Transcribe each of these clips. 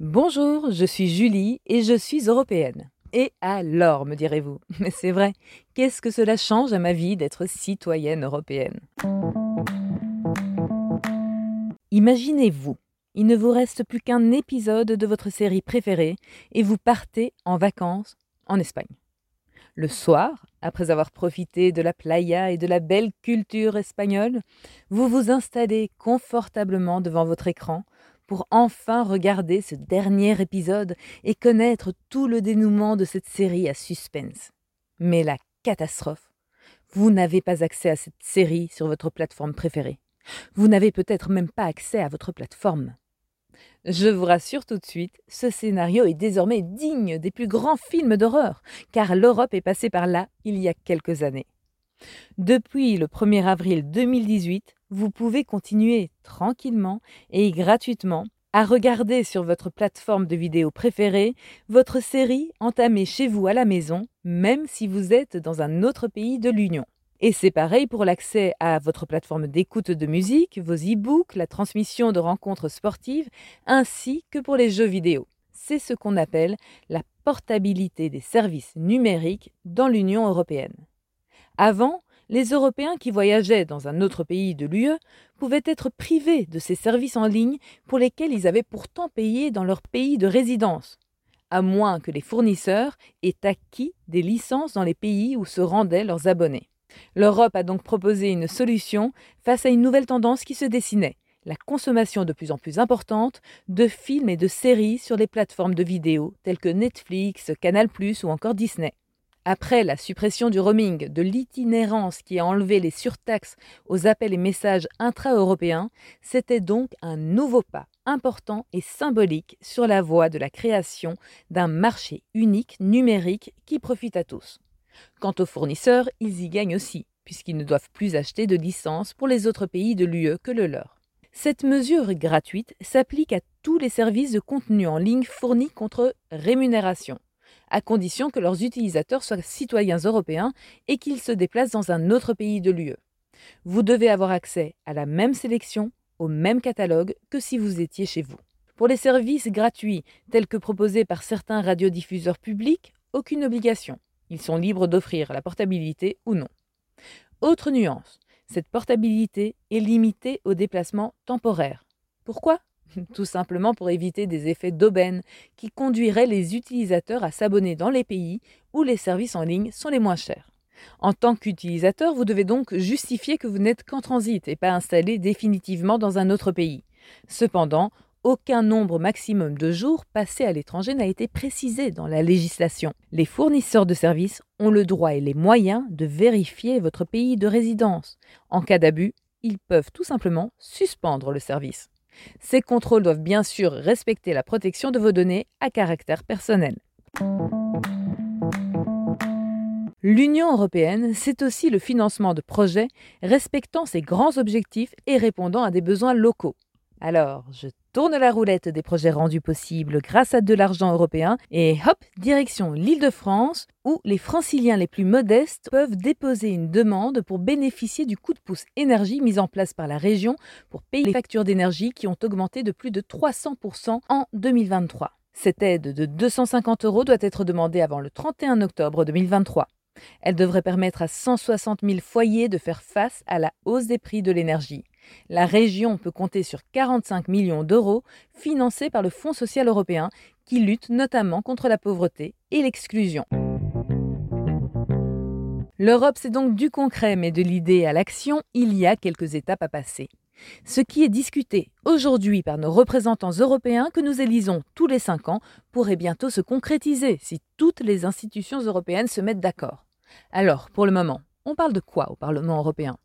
Bonjour, je suis Julie et je suis européenne. Et alors, me direz-vous? Mais c'est vrai, qu'est-ce que cela change à ma vie d'être citoyenne européenne? Imaginez-vous, il ne vous reste plus qu'un épisode de votre série préférée et vous partez en vacances en Espagne. Le soir, après avoir profité de la playa et de la belle culture espagnole, vous vous installez confortablement devant votre écran pour enfin regarder ce dernier épisode et connaître tout le dénouement de cette série à suspense. Mais la catastrophe, vous n'avez pas accès à cette série sur votre plateforme préférée. Vous n'avez peut-être même pas accès à votre plateforme. Je vous rassure tout de suite, ce scénario est désormais digne des plus grands films d'horreur, car l'Europe est passée par là il y a quelques années. Depuis le 1er avril 2018, vous pouvez continuer tranquillement et gratuitement à regarder sur votre plateforme de vidéo préférée votre série entamée chez vous à la maison, même si vous êtes dans un autre pays de l'Union. Et c'est pareil pour l'accès à votre plateforme d'écoute de musique, vos e-books, la transmission de rencontres sportives, ainsi que pour les jeux vidéo. C'est ce qu'on appelle la portabilité des services numériques dans l'Union européenne. Avant, les Européens qui voyageaient dans un autre pays de l'UE pouvaient être privés de ces services en ligne pour lesquels ils avaient pourtant payé dans leur pays de résidence, à moins que les fournisseurs aient acquis des licences dans les pays où se rendaient leurs abonnés. L'Europe a donc proposé une solution face à une nouvelle tendance qui se dessinait, la consommation de plus en plus importante de films et de séries sur les plateformes de vidéos telles que Netflix, Canal ⁇ ou encore Disney. Après la suppression du roaming, de l'itinérance qui a enlevé les surtaxes aux appels et messages intra-européens, c'était donc un nouveau pas important et symbolique sur la voie de la création d'un marché unique numérique qui profite à tous. Quant aux fournisseurs, ils y gagnent aussi, puisqu'ils ne doivent plus acheter de licences pour les autres pays de l'UE que le leur. Cette mesure gratuite s'applique à tous les services de contenu en ligne fournis contre rémunération à condition que leurs utilisateurs soient citoyens européens et qu'ils se déplacent dans un autre pays de l'UE. Vous devez avoir accès à la même sélection, au même catalogue que si vous étiez chez vous. Pour les services gratuits tels que proposés par certains radiodiffuseurs publics, aucune obligation. Ils sont libres d'offrir la portabilité ou non. Autre nuance, cette portabilité est limitée aux déplacements temporaires. Pourquoi? Tout simplement pour éviter des effets d'aubaine qui conduiraient les utilisateurs à s'abonner dans les pays où les services en ligne sont les moins chers. En tant qu'utilisateur, vous devez donc justifier que vous n'êtes qu'en transit et pas installé définitivement dans un autre pays. Cependant, aucun nombre maximum de jours passés à l'étranger n'a été précisé dans la législation. Les fournisseurs de services ont le droit et les moyens de vérifier votre pays de résidence. En cas d'abus, ils peuvent tout simplement suspendre le service. Ces contrôles doivent bien sûr respecter la protection de vos données à caractère personnel. L'Union européenne, c'est aussi le financement de projets respectant ses grands objectifs et répondant à des besoins locaux. Alors, je tourne la roulette des projets rendus possibles grâce à de l'argent européen et hop, direction l'Île-de-France où les franciliens les plus modestes peuvent déposer une demande pour bénéficier du coup de pouce énergie mis en place par la région pour payer les factures d'énergie qui ont augmenté de plus de 300% en 2023. Cette aide de 250 euros doit être demandée avant le 31 octobre 2023. Elle devrait permettre à 160 000 foyers de faire face à la hausse des prix de l'énergie. La région peut compter sur 45 millions d'euros financés par le Fonds social européen qui lutte notamment contre la pauvreté et l'exclusion. L'Europe, c'est donc du concret, mais de l'idée à l'action, il y a quelques étapes à passer. Ce qui est discuté aujourd'hui par nos représentants européens que nous élisons tous les cinq ans pourrait bientôt se concrétiser si toutes les institutions européennes se mettent d'accord. Alors, pour le moment, on parle de quoi au Parlement européen?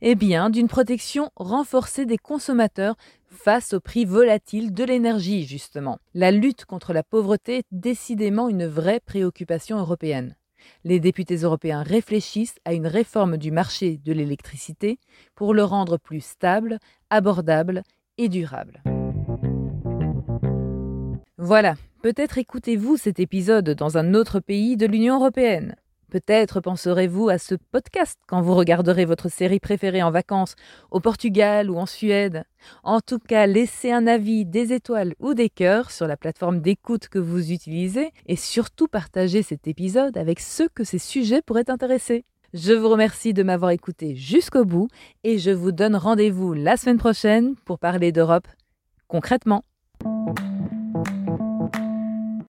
Eh bien, d'une protection renforcée des consommateurs face aux prix volatiles de l'énergie, justement. La lutte contre la pauvreté est décidément une vraie préoccupation européenne. Les députés européens réfléchissent à une réforme du marché de l'électricité pour le rendre plus stable, abordable et durable. Voilà, peut-être écoutez-vous cet épisode dans un autre pays de l'Union européenne. Peut-être penserez-vous à ce podcast quand vous regarderez votre série préférée en vacances au Portugal ou en Suède. En tout cas, laissez un avis, des étoiles ou des cœurs sur la plateforme d'écoute que vous utilisez et surtout partagez cet épisode avec ceux que ces sujets pourraient intéresser. Je vous remercie de m'avoir écouté jusqu'au bout et je vous donne rendez-vous la semaine prochaine pour parler d'Europe concrètement.